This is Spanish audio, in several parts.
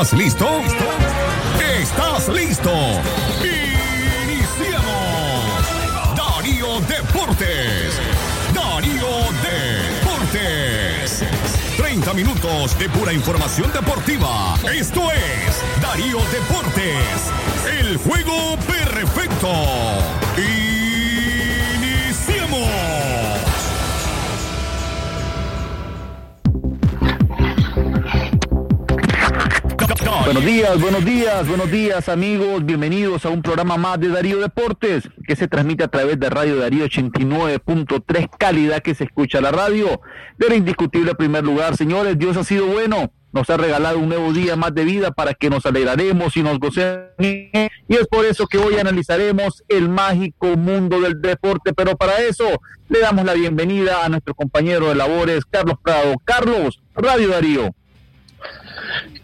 ¿Estás listo? ¿Estás listo? Iniciamos. Darío Deportes. Darío Deportes. 30 minutos de pura información deportiva. Esto es Darío Deportes. El juego perfecto. Buenos días, buenos días, buenos días amigos, bienvenidos a un programa más de Darío Deportes que se transmite a través de Radio Darío 89.3, calidad que se escucha la radio. Del indiscutible primer lugar, señores, Dios ha sido bueno, nos ha regalado un nuevo día más de vida para que nos alegraremos y nos gocemos. Y es por eso que hoy analizaremos el mágico mundo del deporte, pero para eso le damos la bienvenida a nuestro compañero de labores, Carlos Prado. Carlos, Radio Darío.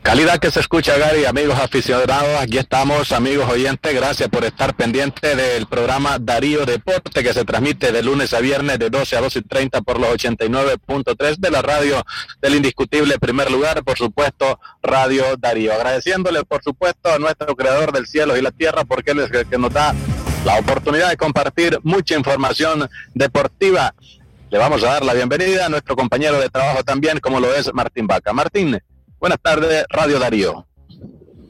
Calidad que se escucha, Gary, amigos aficionados, aquí estamos, amigos oyentes, gracias por estar pendiente del programa Darío Deporte que se transmite de lunes a viernes de 12 a 12 y 30 por los 89.3 de la radio del indiscutible primer lugar, por supuesto, Radio Darío. Agradeciéndole, por supuesto, a nuestro creador del cielo y la tierra porque él es el que nos da la oportunidad de compartir mucha información deportiva. Le vamos a dar la bienvenida a nuestro compañero de trabajo también, como lo es Martín Vaca. Martín, Buenas tardes, Radio Darío.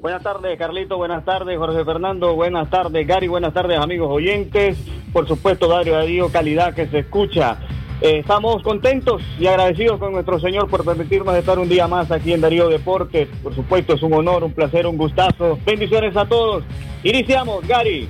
Buenas tardes, Carlito. Buenas tardes, Jorge Fernando. Buenas tardes, Gary. Buenas tardes, amigos oyentes. Por supuesto, Darío Darío, calidad que se escucha. Eh, estamos contentos y agradecidos con nuestro Señor por permitirnos estar un día más aquí en Darío Deportes. Por supuesto, es un honor, un placer, un gustazo. Bendiciones a todos. Iniciamos, Gary.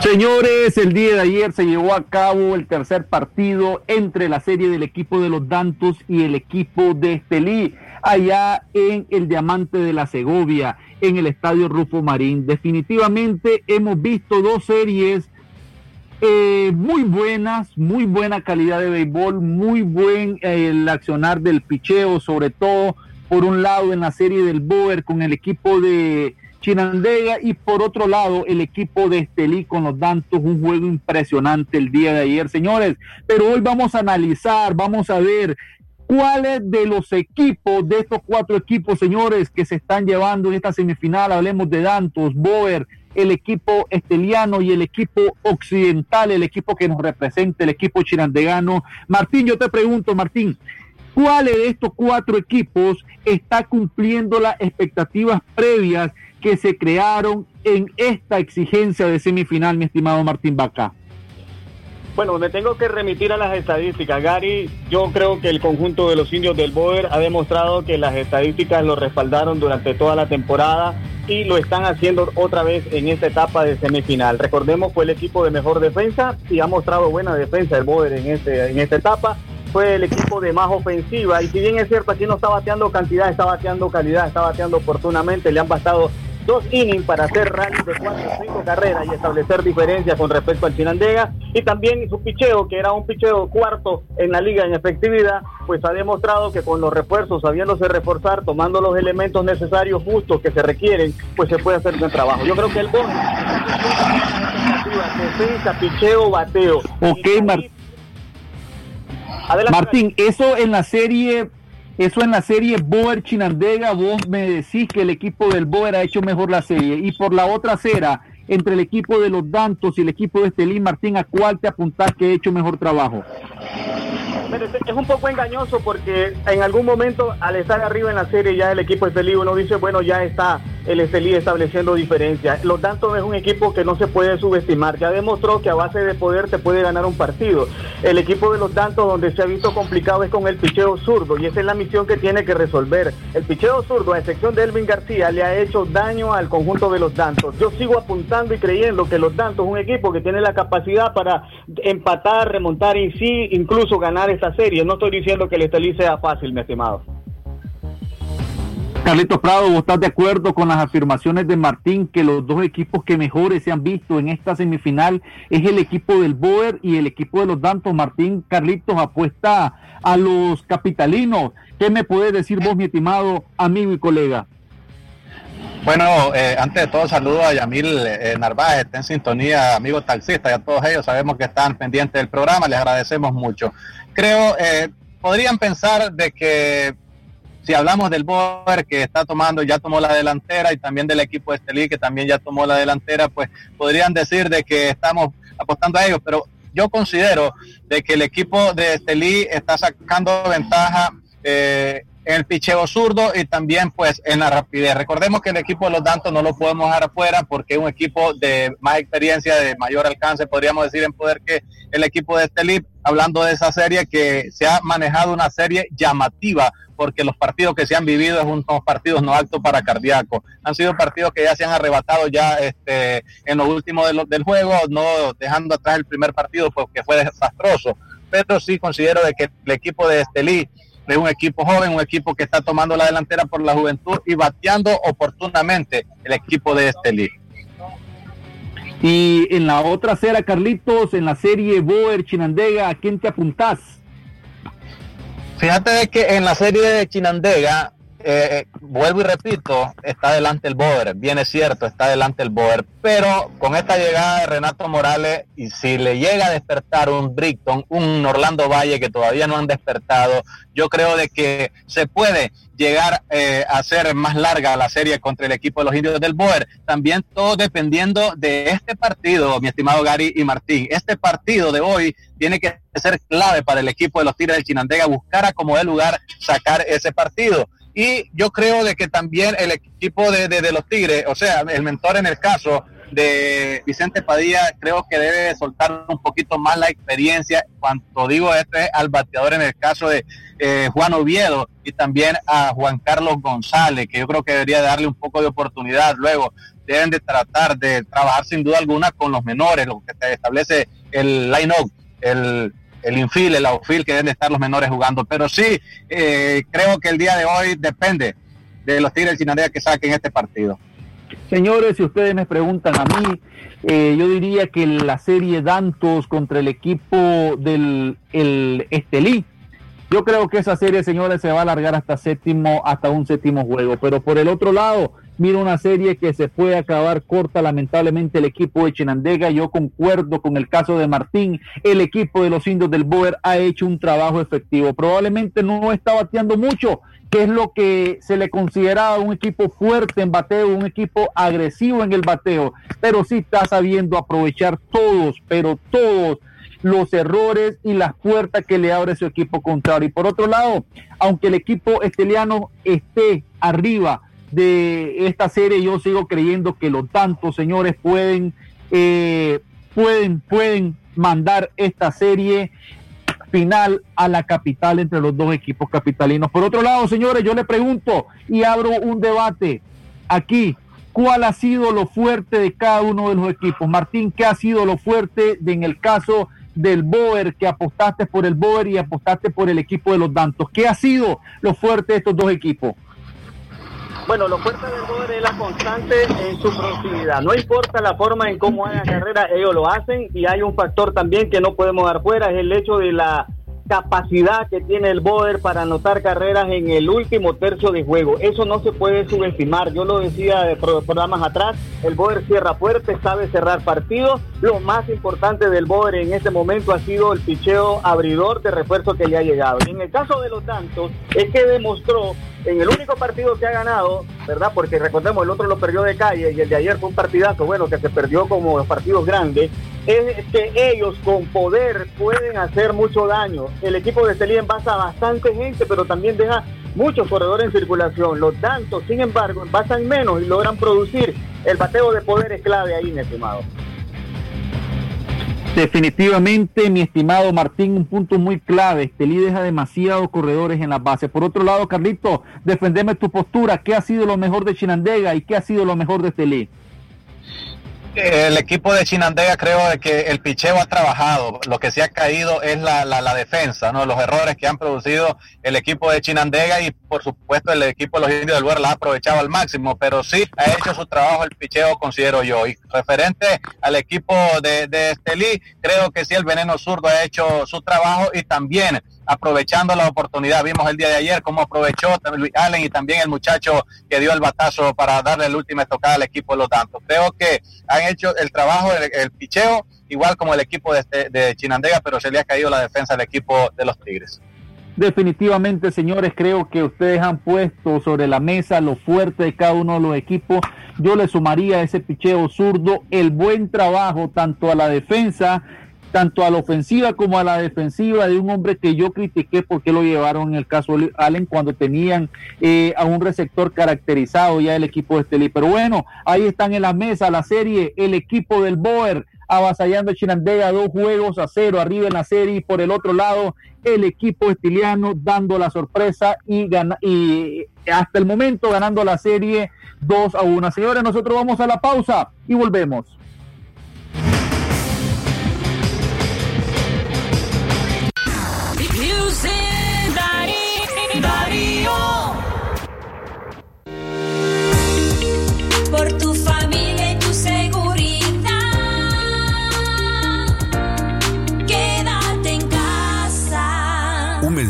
Señores, el día de ayer se llevó a cabo el tercer partido entre la serie del equipo de los Dantos y el equipo de Estelí, allá en el Diamante de la Segovia, en el Estadio Rufo Marín. Definitivamente hemos visto dos series eh, muy buenas, muy buena calidad de béisbol, muy buen eh, el accionar del picheo, sobre todo por un lado en la serie del Boer con el equipo de Chinandega y por otro lado el equipo de Estelí con los Dantos, un juego impresionante el día de ayer, señores. Pero hoy vamos a analizar, vamos a ver cuáles de los equipos, de estos cuatro equipos, señores, que se están llevando en esta semifinal, hablemos de Dantos, Boer, el equipo esteliano y el equipo occidental, el equipo que nos representa, el equipo chinandegano. Martín, yo te pregunto, Martín, ¿cuáles de estos cuatro equipos está cumpliendo las expectativas previas que se crearon en esta exigencia de semifinal, mi estimado Martín Baca? Bueno, me tengo que remitir a las estadísticas. Gary, yo creo que el conjunto de los indios del Boer ha demostrado que las estadísticas lo respaldaron durante toda la temporada y lo están haciendo otra vez en esta etapa de semifinal. Recordemos, fue el equipo de mejor defensa y ha mostrado buena defensa el Boer en, este, en esta etapa. Fue el equipo de más ofensiva y si bien es cierto, aquí no está bateando cantidad, está bateando calidad, está bateando oportunamente, le han bastado dos innings para hacer rally de cuatro o cinco carreras y establecer diferencias con respecto al Chinandega y también su picheo, que era un picheo cuarto en la liga en efectividad, pues ha demostrado que con los refuerzos, sabiéndose reforzar, tomando los elementos necesarios justos que se requieren, pues se puede hacer buen trabajo. Yo creo que el bono defensa, picheo, bateo. Ok, Martín. Martín, eso en la serie eso en la serie Boer Chinandega, vos me decís que el equipo del Boer ha hecho mejor la serie. Y por la otra acera, entre el equipo de los Dantos y el equipo de Estelín Martín, ¿a cuál te apuntás que ha hecho mejor trabajo? es un poco engañoso porque en algún momento al estar arriba en la serie ya el equipo Estelí uno dice, bueno, ya está el Estelí estableciendo diferencias. Los Dantos es un equipo que no se puede subestimar, ya demostró que a base de poder te puede ganar un partido. El equipo de los Dantos donde se ha visto complicado es con el picheo zurdo y esa es la misión que tiene que resolver. El picheo zurdo, a excepción de Elvin García, le ha hecho daño al conjunto de los Dantos. Yo sigo apuntando y creyendo que los Dantos es un equipo que tiene la capacidad para empatar, remontar y sí, incluso ganar esta serie. No estoy diciendo que el Estelí sea fácil, mi estimado. Carlitos Prado, ¿vos estás de acuerdo con las afirmaciones de Martín que los dos equipos que mejores se han visto en esta semifinal es el equipo del Boer y el equipo de los Dantos? Martín Carlitos apuesta a los capitalinos. ¿Qué me puedes decir vos, mi estimado amigo y colega? Bueno, eh, antes de todo saludo a Yamil eh, Narváez, está en sintonía, amigos taxistas y a todos ellos, sabemos que están pendientes del programa, les agradecemos mucho. Creo, eh, podrían pensar de que si hablamos del Boer que está tomando, ya tomó la delantera y también del equipo de Estelí que también ya tomó la delantera, pues podrían decir de que estamos apostando a ellos, pero yo considero de que el equipo de Estelí está sacando ventaja eh, en el picheo zurdo y también pues en la rapidez. Recordemos que el equipo de los Dantos no lo podemos dejar afuera porque es un equipo de más experiencia, de mayor alcance, podríamos decir en poder que el equipo de Estelí, hablando de esa serie que se ha manejado una serie llamativa porque los partidos que se han vivido es unos partidos no altos para cardíaco. Han sido partidos que ya se han arrebatado ya este, en lo último del juego, no dejando atrás el primer partido porque fue desastroso. Pero sí considero de que el equipo de Estelí es un equipo joven, un equipo que está tomando la delantera por la juventud y bateando oportunamente el equipo de Estelí. Y en la otra serie, Carlitos, en la serie Boer Chinandega, ¿a quién te apuntás? Fíjate de que en la serie de Chinandega, eh, vuelvo y repito, está adelante el Boer, bien es cierto, está adelante el Boer, pero con esta llegada de Renato Morales, y si le llega a despertar un Brickton, un Orlando Valle que todavía no han despertado, yo creo de que se puede llegar eh, a ser más larga la serie contra el equipo de los indios del Boer. También todo dependiendo de este partido, mi estimado Gary y Martín. Este partido de hoy tiene que ser clave para el equipo de los Tigres del Chinandega, buscar a como de lugar sacar ese partido. Y yo creo de que también el equipo de, de los Tigres, o sea, el mentor en el caso, de Vicente Padilla creo que debe soltar un poquito más la experiencia. Cuando digo esto es al bateador en el caso de eh, Juan Oviedo y también a Juan Carlos González, que yo creo que debería darle un poco de oportunidad. Luego deben de tratar de trabajar sin duda alguna con los menores, lo que establece el line-up, el, el infield, el outfield, que deben de estar los menores jugando. Pero sí, eh, creo que el día de hoy depende de los Tigres de Chinandega que saquen este partido. Señores, si ustedes me preguntan a mí, eh, yo diría que la serie Dantos contra el equipo del el Estelí, yo creo que esa serie, señores, se va a alargar hasta séptimo, hasta un séptimo juego. Pero por el otro lado, mira una serie que se puede acabar corta, lamentablemente, el equipo de Chinandega. Yo concuerdo con el caso de Martín. El equipo de los indios del Boer ha hecho un trabajo efectivo. Probablemente no está bateando mucho, que es lo que se le consideraba un equipo fuerte en bateo, un equipo agresivo en el bateo, pero sí está sabiendo aprovechar todos, pero todos los errores y las puertas que le abre su equipo contrario. Y por otro lado, aunque el equipo esteliano esté arriba de esta serie, yo sigo creyendo que los tantos señores pueden, eh, pueden, pueden mandar esta serie final a la capital entre los dos equipos capitalinos. Por otro lado, señores, yo le pregunto y abro un debate aquí. ¿Cuál ha sido lo fuerte de cada uno de los equipos? Martín, ¿qué ha sido lo fuerte en el caso del Boer, que apostaste por el Boer y apostaste por el equipo de los Dantos? ¿Qué ha sido lo fuerte de estos dos equipos? Bueno, lo fuerte del Boer es la constante en su proximidad. No importa la forma en cómo hagan carrera, ellos lo hacen y hay un factor también que no podemos dar fuera, es el hecho de la capacidad que tiene el Boer para anotar carreras en el último tercio de juego. Eso no se puede subestimar. Yo lo decía de programas atrás, el Boer cierra fuerte, sabe cerrar partidos. Lo más importante del Boer en este momento ha sido el picheo abridor de refuerzo que le ha llegado. En el caso de los tantos, es que demostró en el único partido que ha ganado, ¿verdad? Porque recordemos, el otro lo perdió de calle y el de ayer fue un partidazo, bueno, que se perdió como partidos grandes, es que ellos con poder pueden hacer mucho daño. El equipo de Celí envasa bastante gente, pero también deja muchos corredores en circulación. Los tantos, sin embargo, envasan menos y logran producir. El bateo de poder es clave ahí, mi estimado. Definitivamente, mi estimado Martín, un punto muy clave. Estelí deja demasiados corredores en la base. Por otro lado, Carlito, defendeme tu postura. ¿Qué ha sido lo mejor de Chinandega y qué ha sido lo mejor de Estelí? El equipo de Chinandega creo que el picheo ha trabajado, lo que se ha caído es la, la, defensa, ¿no? los errores que han producido el equipo de Chinandega y por supuesto el equipo de los indios del lugar la ha aprovechado al máximo, pero sí ha hecho su trabajo el picheo, considero yo. Y referente al equipo de, de Estelí, creo que sí el veneno zurdo ha hecho su trabajo y también aprovechando la oportunidad. Vimos el día de ayer cómo aprovechó Luis Allen y también el muchacho que dio el batazo para darle la última estocada al equipo de los tantos. Creo que han hecho el trabajo, el, picheo, igual como el equipo de, este, de Chinandega, pero se le ha caído la defensa al equipo de los Tigres. Definitivamente, señores, creo que ustedes han puesto sobre la mesa lo fuerte de cada uno de los equipos. Yo le sumaría a ese picheo zurdo el buen trabajo tanto a la defensa, tanto a la ofensiva como a la defensiva de un hombre que yo critiqué porque lo llevaron en el caso Allen cuando tenían eh, a un receptor caracterizado ya el equipo de Estelí. Pero bueno, ahí están en la mesa la serie, el equipo del Boer avasallando a Chinandega dos juegos a cero arriba en la serie y por el otro lado el equipo estiliano dando la sorpresa y, y hasta el momento ganando la serie 2 a 1. Señores, nosotros vamos a la pausa y volvemos.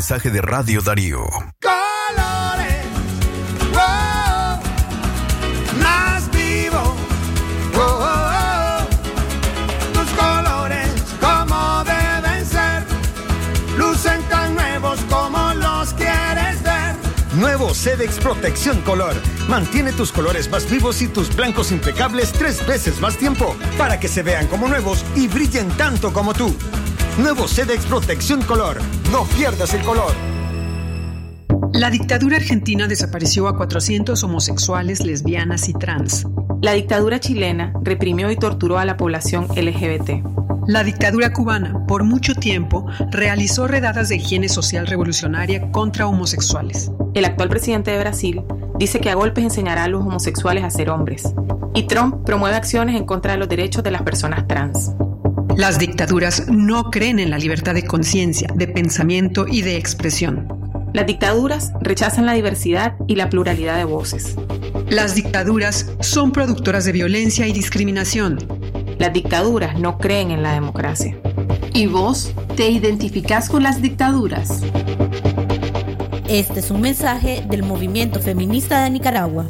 Mensaje de Radio Darío. Colores, oh, más vivo. Oh, oh, Tus colores como deben ser, lucen tan nuevos como los quieres ver. Nuevo Sedex Protección Color. Mantiene tus colores más vivos y tus blancos impecables tres veces más tiempo para que se vean como nuevos y brillen tanto como tú. Nuevo Sedex Protección Color. No pierdas el color. La dictadura argentina desapareció a 400 homosexuales, lesbianas y trans. La dictadura chilena reprimió y torturó a la población LGBT. La dictadura cubana, por mucho tiempo, realizó redadas de higiene social revolucionaria contra homosexuales. El actual presidente de Brasil dice que a golpes enseñará a los homosexuales a ser hombres. Y Trump promueve acciones en contra de los derechos de las personas trans. Las dictaduras no creen en la libertad de conciencia, de pensamiento y de expresión. Las dictaduras rechazan la diversidad y la pluralidad de voces. Las dictaduras son productoras de violencia y discriminación. Las dictaduras no creen en la democracia. ¿Y vos te identificás con las dictaduras? Este es un mensaje del movimiento feminista de Nicaragua.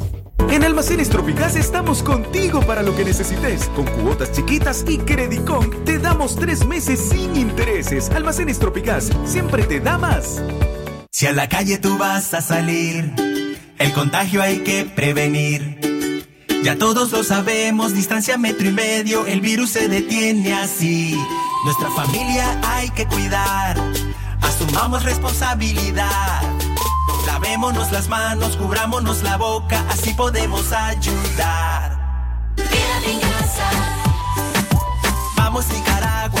En Almacenes Tropicás estamos contigo para lo que necesites. Con cuotas chiquitas y Credicon te damos tres meses sin intereses. Almacenes Tropicás siempre te da más. Si a la calle tú vas a salir, el contagio hay que prevenir. Ya todos lo sabemos, distancia metro y medio, el virus se detiene así. Nuestra familia hay que cuidar, asumamos responsabilidad. Lavémonos las manos, cubrámonos la boca, así podemos ayudar. Quédate en casa. Vamos Nicaragua,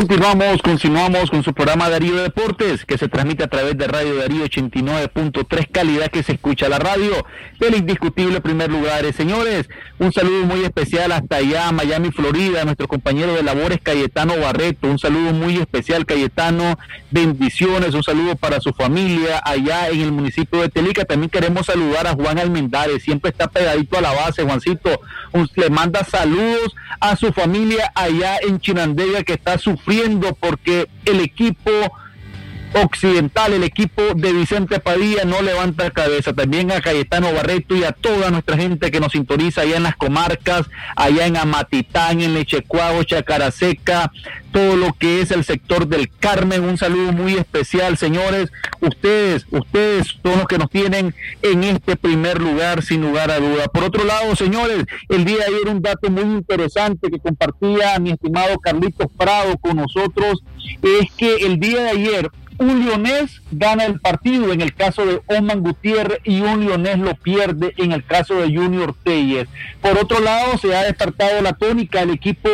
Continuamos, continuamos con su programa Darío Deportes, que se transmite a través de Radio Darío 89.3, calidad que se escucha la radio del indiscutible primer lugar. Señores, un saludo muy especial hasta allá, Miami, Florida, nuestro compañero de labores Cayetano Barreto. Un saludo muy especial, Cayetano. Bendiciones, un saludo para su familia allá en el municipio de Telica. También queremos saludar a Juan Almendares, siempre está pegadito a la base, Juancito. le manda saludos a su familia allá en Chinandega que está sufriendo porque el equipo occidental, el equipo de Vicente Padilla no levanta cabeza. También a Cayetano Barreto y a toda nuestra gente que nos sintoniza allá en las comarcas, allá en Amatitán, en Lechecuago, Chacaraseca, todo lo que es el sector del Carmen. Un saludo muy especial, señores. Ustedes, ustedes son los que nos tienen en este primer lugar, sin lugar a duda. Por otro lado, señores, el día de ayer un dato muy interesante que compartía mi estimado Carlitos Prado con nosotros es que el día de ayer un leonés gana el partido en el caso de Oman Gutiérrez y un leonés lo pierde en el caso de Junior Teyes. Por otro lado, se ha despertado la tónica, el equipo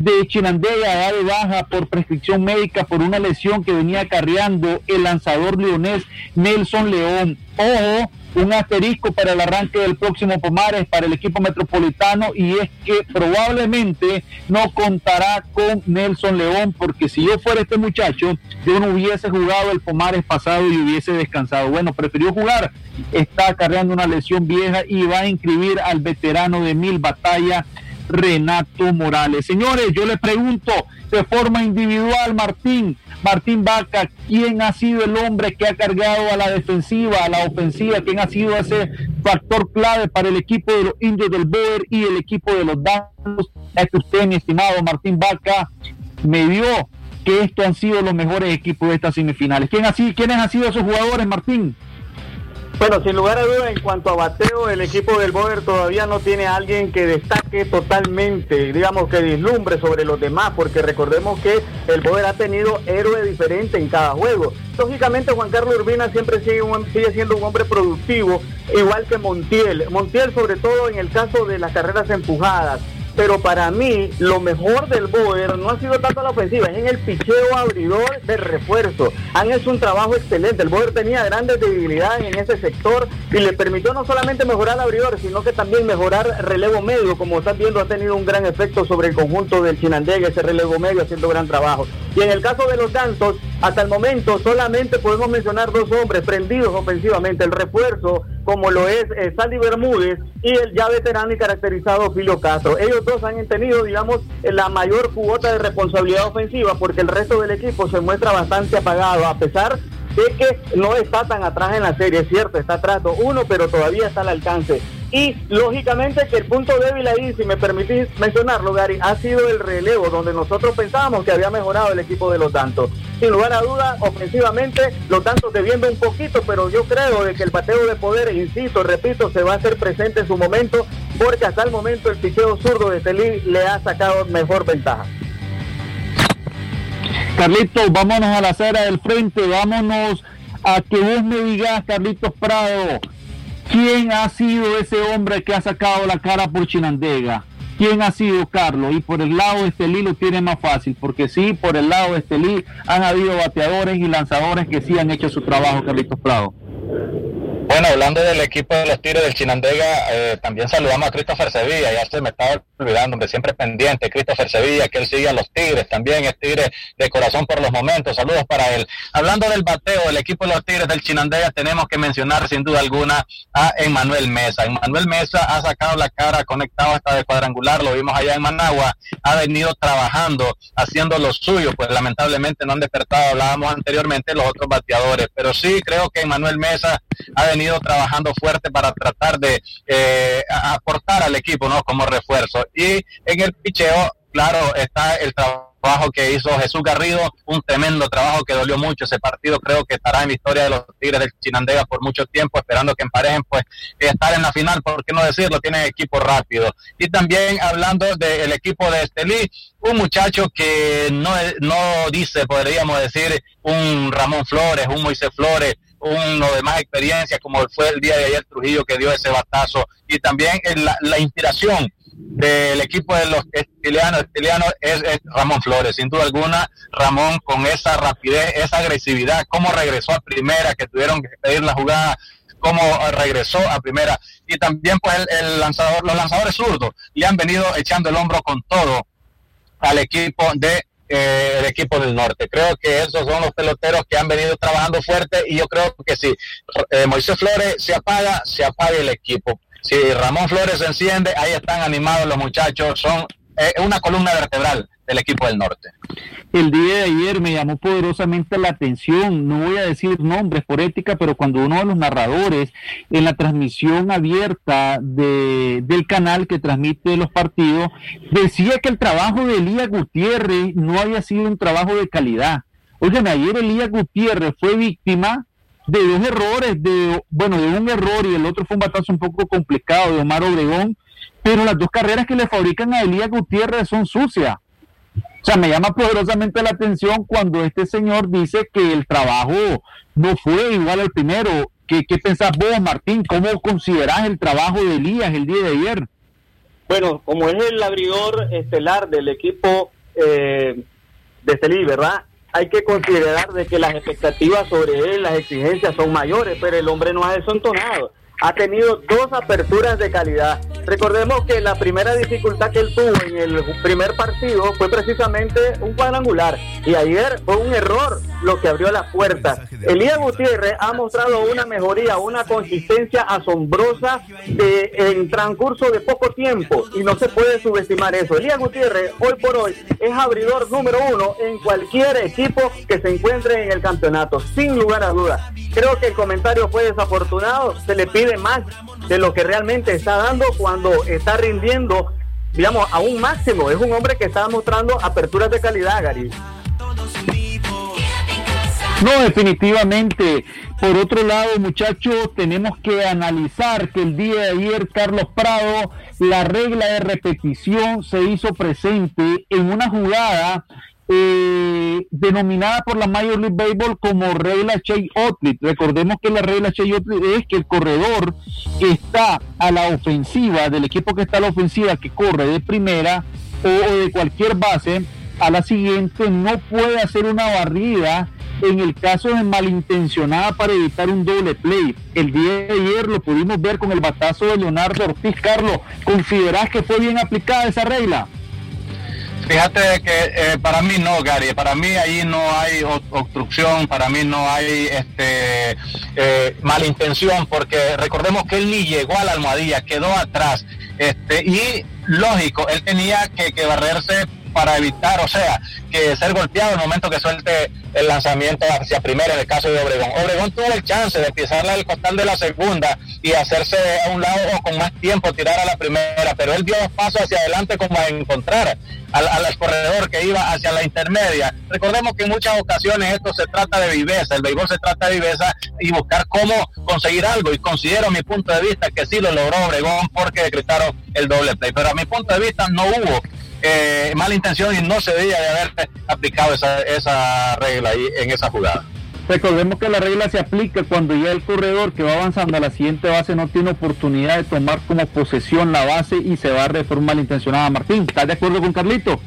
de Chinandega da de baja por prescripción médica por una lesión que venía acarreando el lanzador leonés Nelson León. Ojo, un asterisco para el arranque del próximo Pomares para el equipo metropolitano y es que probablemente no contará con Nelson León porque si yo fuera este muchacho yo no hubiese jugado el Pomares pasado y hubiese descansado. Bueno, prefirió jugar, está cargando una lesión vieja y va a inscribir al veterano de mil batallas Renato Morales. Señores, yo les pregunto de forma individual, Martín, Martín Vaca, ¿quién ha sido el hombre que ha cargado a la defensiva, a la ofensiva? ¿Quién ha sido ese factor clave para el equipo de los indios del Boer y el equipo de los Danos? Es que usted, mi estimado Martín Vaca, me dio que estos han sido los mejores equipos de estas semifinales. ¿Quién ha sido, ¿Quiénes han sido esos jugadores, Martín? Bueno, sin lugar a dudas, en cuanto a bateo, el equipo del Boer todavía no tiene a alguien que destaque totalmente, digamos que dislumbre sobre los demás, porque recordemos que el Boer ha tenido héroe diferente en cada juego. Lógicamente, Juan Carlos Urbina siempre sigue, sigue siendo un hombre productivo, igual que Montiel. Montiel, sobre todo en el caso de las carreras empujadas. Pero para mí, lo mejor del Boer no ha sido tanto la ofensiva, es en el picheo abridor de refuerzo. Han hecho un trabajo excelente. El Boer tenía grandes debilidades en ese sector y le permitió no solamente mejorar el abridor, sino que también mejorar relevo medio. Como están viendo, ha tenido un gran efecto sobre el conjunto del Chinandega, ese relevo medio haciendo gran trabajo. Y en el caso de los Dantos, hasta el momento solamente podemos mencionar dos hombres prendidos ofensivamente. El refuerzo, como lo es eh, Sandy Bermúdez, y el ya veterano y caracterizado Filio Castro. Ellos dos han tenido, digamos, la mayor cuota de responsabilidad ofensiva porque el resto del equipo se muestra bastante apagado, a pesar de que no está tan atrás en la serie, es cierto, está atrás 1 pero todavía está al alcance. Y lógicamente que el punto débil ahí, si me permitís mencionarlo, Gary, ha sido el relevo, donde nosotros pensábamos que había mejorado el equipo de los tantos. Sin lugar a duda, ofensivamente, los tantos debiendo un poquito, pero yo creo de que el pateo de poder, insisto, repito, se va a hacer presente en su momento, porque hasta el momento el picheo zurdo de Telí le ha sacado mejor ventaja. Carlitos, vámonos a la acera del frente, vámonos a que vos me digas, Carlitos Prado, ¿quién ha sido ese hombre que ha sacado la cara por Chinandega? ¿Quién ha sido Carlos? Y por el lado de Estelí lo tiene más fácil, porque sí, por el lado de Estelí han habido bateadores y lanzadores que sí han hecho su trabajo, Carlitos Prado. Bueno, hablando del equipo de los Tigres del Chinandega, eh, también saludamos a Christopher Sevilla, ya se me estaba olvidando, hombre, siempre pendiente, Christopher Sevilla, que él sigue a los Tigres, también es Tigre de corazón por los momentos, saludos para él. Hablando del bateo, el equipo de los Tigres del Chinandega, tenemos que mencionar sin duda alguna a Emmanuel Mesa. Emmanuel Mesa ha sacado la cara, conectado hasta de cuadrangular, lo vimos allá en Managua, ha venido trabajando, haciendo lo suyo, pues lamentablemente no han despertado, hablábamos anteriormente los otros bateadores, pero sí creo que Emmanuel Mesa ha venido trabajando fuerte para tratar de eh, aportar al equipo, ¿no? Como refuerzo. Y en el picheo, claro, está el trabajo que hizo Jesús Garrido, un tremendo trabajo que dolió mucho ese partido, creo que estará en la historia de los Tigres del Chinandega por mucho tiempo, esperando que emparejen, pues, estar en la final, por qué no decirlo, tienen equipo rápido. Y también hablando del equipo de Estelí, un muchacho que no, no dice, podríamos decir, un Ramón Flores, un Moisés Flores, uno de más experiencia, como fue el día de ayer Trujillo que dio ese batazo, y también la, la inspiración del equipo de los estilianos es, es Ramón Flores, sin duda alguna, Ramón con esa rapidez, esa agresividad, cómo regresó a primera, que tuvieron que pedir la jugada, cómo regresó a primera, y también pues el, el lanzador, los lanzadores zurdos le han venido echando el hombro con todo al equipo de eh, el equipo del norte. Creo que esos son los peloteros que han venido trabajando fuerte y yo creo que si eh, Moisés Flores se apaga, se apaga el equipo. Si Ramón Flores se enciende, ahí están animados los muchachos, son eh, una columna vertebral del equipo del norte. El día de ayer me llamó poderosamente la atención, no voy a decir nombres por ética, pero cuando uno de los narradores en la transmisión abierta de, del canal que transmite los partidos decía que el trabajo de Elías Gutiérrez no había sido un trabajo de calidad. Oigan, ayer Elías Gutiérrez fue víctima de dos errores, de bueno, de un error y el otro fue un batazo un poco complicado de Omar Obregón, pero las dos carreras que le fabrican a Elías Gutiérrez son sucias. Sea, me llama poderosamente la atención cuando este señor dice que el trabajo no fue igual al primero. ¿Qué, qué pensás vos, Martín? ¿Cómo considerás el trabajo de Elías el día de ayer? Bueno, como es el abridor estelar del equipo eh, de Estelí, ¿verdad? Hay que considerar de que las expectativas sobre él, las exigencias son mayores, pero el hombre no ha desentonado. Ha tenido dos aperturas de calidad. Recordemos que la primera dificultad que él tuvo en el primer partido fue precisamente un cuadrangular y ayer fue un error lo que abrió la puerta. Elías Gutiérrez ha mostrado una mejoría, una consistencia asombrosa de- en transcurso de poco tiempo y no se puede subestimar eso. Elías Gutiérrez hoy por hoy es abridor número uno en cualquier equipo que se encuentre en el campeonato, sin lugar a dudas. Creo que el comentario fue desafortunado, se le pide más de lo que realmente está dando cuando está rindiendo, digamos, a un máximo. Es un hombre que está mostrando aperturas de calidad, Gary. No, definitivamente. Por otro lado, muchachos, tenemos que analizar que el día de ayer Carlos Prado, la regla de repetición se hizo presente en una jugada eh, denominada por la Major League Baseball como regla Shea Otlit. Recordemos que la regla Shea Otlit es que el corredor que está a la ofensiva, del equipo que está a la ofensiva, que corre de primera o, o de cualquier base, a la siguiente no puede hacer una barrida en el caso de malintencionada para evitar un doble play. El día de ayer lo pudimos ver con el batazo de Leonardo Ortiz. Carlos, ¿considerás que fue bien aplicada esa regla? Fíjate que eh, para mí no, Gary, para mí ahí no hay obstrucción, para mí no hay este eh, malintención, porque recordemos que él ni llegó a la almohadilla, quedó atrás, este y lógico, él tenía que barrerse para evitar, o sea, que ser golpeado en el momento que suelte el lanzamiento hacia primera en el caso de Obregón. Obregón tuvo el chance de pisarle al costal de la segunda y hacerse a un lado o con más tiempo tirar a la primera, pero él dio dos pasos hacia adelante como a encontrar al, al corredor que iba hacia la intermedia. Recordemos que en muchas ocasiones esto se trata de viveza, el béisbol se trata de viveza y buscar cómo conseguir algo y considero mi punto de vista que sí lo logró Obregón porque decretaron el doble play, pero a mi punto de vista no hubo eh, mala intención y no se debía de haber aplicado esa, esa regla ahí en esa jugada. Recordemos que la regla se aplica cuando ya el corredor que va avanzando a la siguiente base no tiene oportunidad de tomar como posesión la base y se va de forma malintencionada. Martín, ¿estás de acuerdo con Carlito?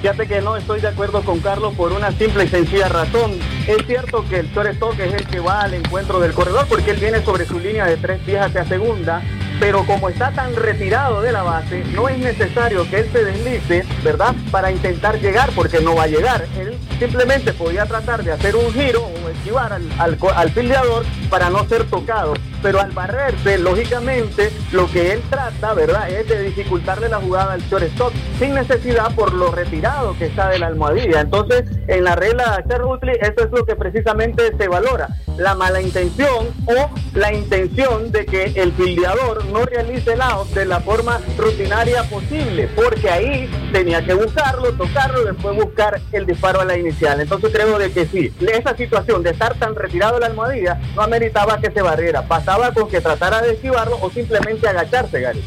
Fíjate que no estoy de acuerdo con Carlos por una simple y sencilla razón. Es cierto que el shortstop es el que va al encuentro del corredor porque él viene sobre su línea de tres pies hacia segunda, pero como está tan retirado de la base, no es necesario que él se deslice, ¿verdad? Para intentar llegar porque no va a llegar. Él simplemente podía tratar de hacer un giro o esquivar al, al, fildeador para no ser tocado. Pero al barrerse, lógicamente, lo que él trata, ¿verdad?, es de dificultarle la jugada al shortstop sin necesidad por lo retirado que está de la almohadilla. Entonces, en la regla Cherry eso es lo que precisamente se valora. La mala intención o la intención de que el fildeador no realice el out de la forma rutinaria posible, porque ahí tenía que buscarlo, tocarlo después buscar el disparo a la inicial. Entonces creo de que sí, esa situación de estar tan retirado de la almohadilla no ameritaba que se barriera, bastaba con que tratara de esquivarlo o simplemente agacharse, Gary.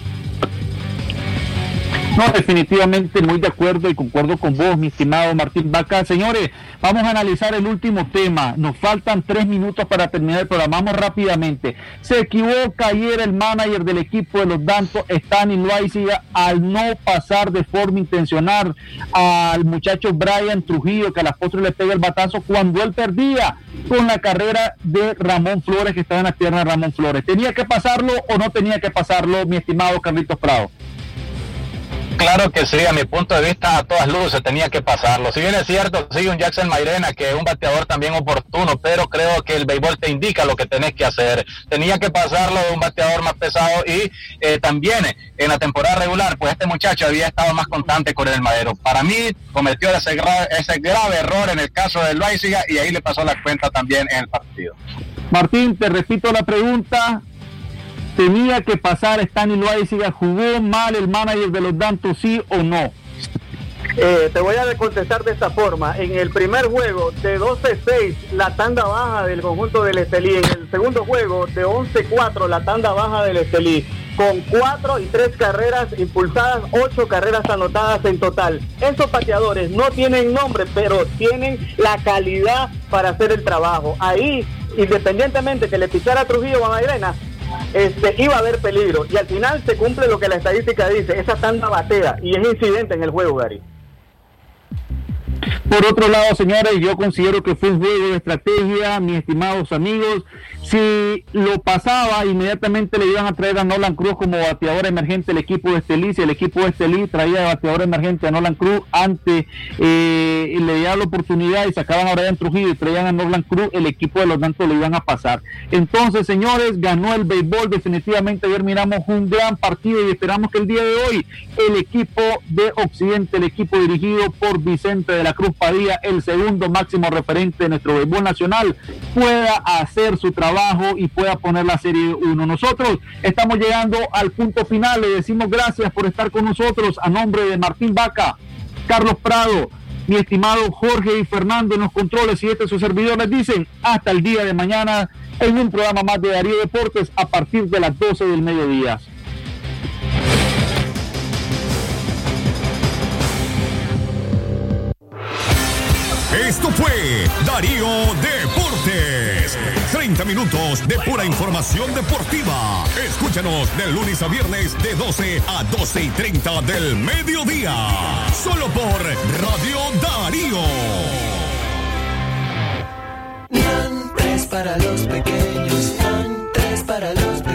No, definitivamente muy de acuerdo y concuerdo con vos, mi estimado Martín Vaca. Señores, vamos a analizar el último tema. Nos faltan tres minutos para terminar el programa. Vamos rápidamente. Se equivoca ayer el manager del equipo de los Dantos, Stanley Loaiziga, al no pasar de forma intencional al muchacho Brian Trujillo, que a la postre le pega el batazo cuando él perdía con la carrera de Ramón Flores, que estaba en la pierna de Ramón Flores. ¿Tenía que pasarlo o no tenía que pasarlo, mi estimado Carlitos Prado? Claro que sí, a mi punto de vista, a todas luces tenía que pasarlo. Si bien es cierto, sigue un Jackson Mairena, que es un bateador también oportuno, pero creo que el béisbol te indica lo que tenés que hacer. Tenía que pasarlo de un bateador más pesado y eh, también en la temporada regular, pues este muchacho había estado más constante con el madero. Para mí, cometió ese grave, ese grave error en el caso del Loaiziga y ahí le pasó la cuenta también en el partido. Martín, te repito la pregunta. ¿Tenía que pasar Stanley Loaiziga? ¿Jugó mal el manager de los Dantos, sí o no? Eh, te voy a contestar de esta forma. En el primer juego de 12-6, la tanda baja del conjunto del Estelí. En el segundo juego de 11-4, la tanda baja del Estelí. Con cuatro y tres carreras impulsadas, ocho carreras anotadas en total. Esos pateadores no tienen nombre, pero tienen la calidad para hacer el trabajo. Ahí, independientemente que le pichara a Trujillo o a Mairena, este, iba a haber peligro. Y al final se cumple lo que la estadística dice, esa tanda batea y es incidente en el juego, Gary. Por otro lado, señores, yo considero que fue un juego de estrategia, mis estimados amigos. Si lo pasaba, inmediatamente le iban a traer a Nolan Cruz como bateador emergente el equipo de Estelí. Si el equipo de Estelí traía bateador emergente a Nolan Cruz, antes eh, le daba la oportunidad y sacaban a Brian Trujillo y traían a Nolan Cruz, el equipo de los Dantos le iban a pasar. Entonces, señores, ganó el béisbol. Definitivamente ayer miramos un gran partido y esperamos que el día de hoy el equipo de Occidente, el equipo dirigido por Vicente de la Cruz Padilla, el segundo máximo referente de nuestro béisbol nacional, pueda hacer su trabajo y pueda poner la serie 1. Nosotros estamos llegando al punto final. Le decimos gracias por estar con nosotros a nombre de Martín Vaca, Carlos Prado, mi estimado Jorge y Fernando en los controles y este su servidor les dicen hasta el día de mañana en un programa más de Darío Deportes a partir de las 12 del mediodía. fue Darío Deportes. 30 minutos de pura información deportiva. Escúchanos de lunes a viernes de 12 a 12 y 30 del mediodía. Solo por Radio Darío. Pan para los pequeños, pan para los pequeños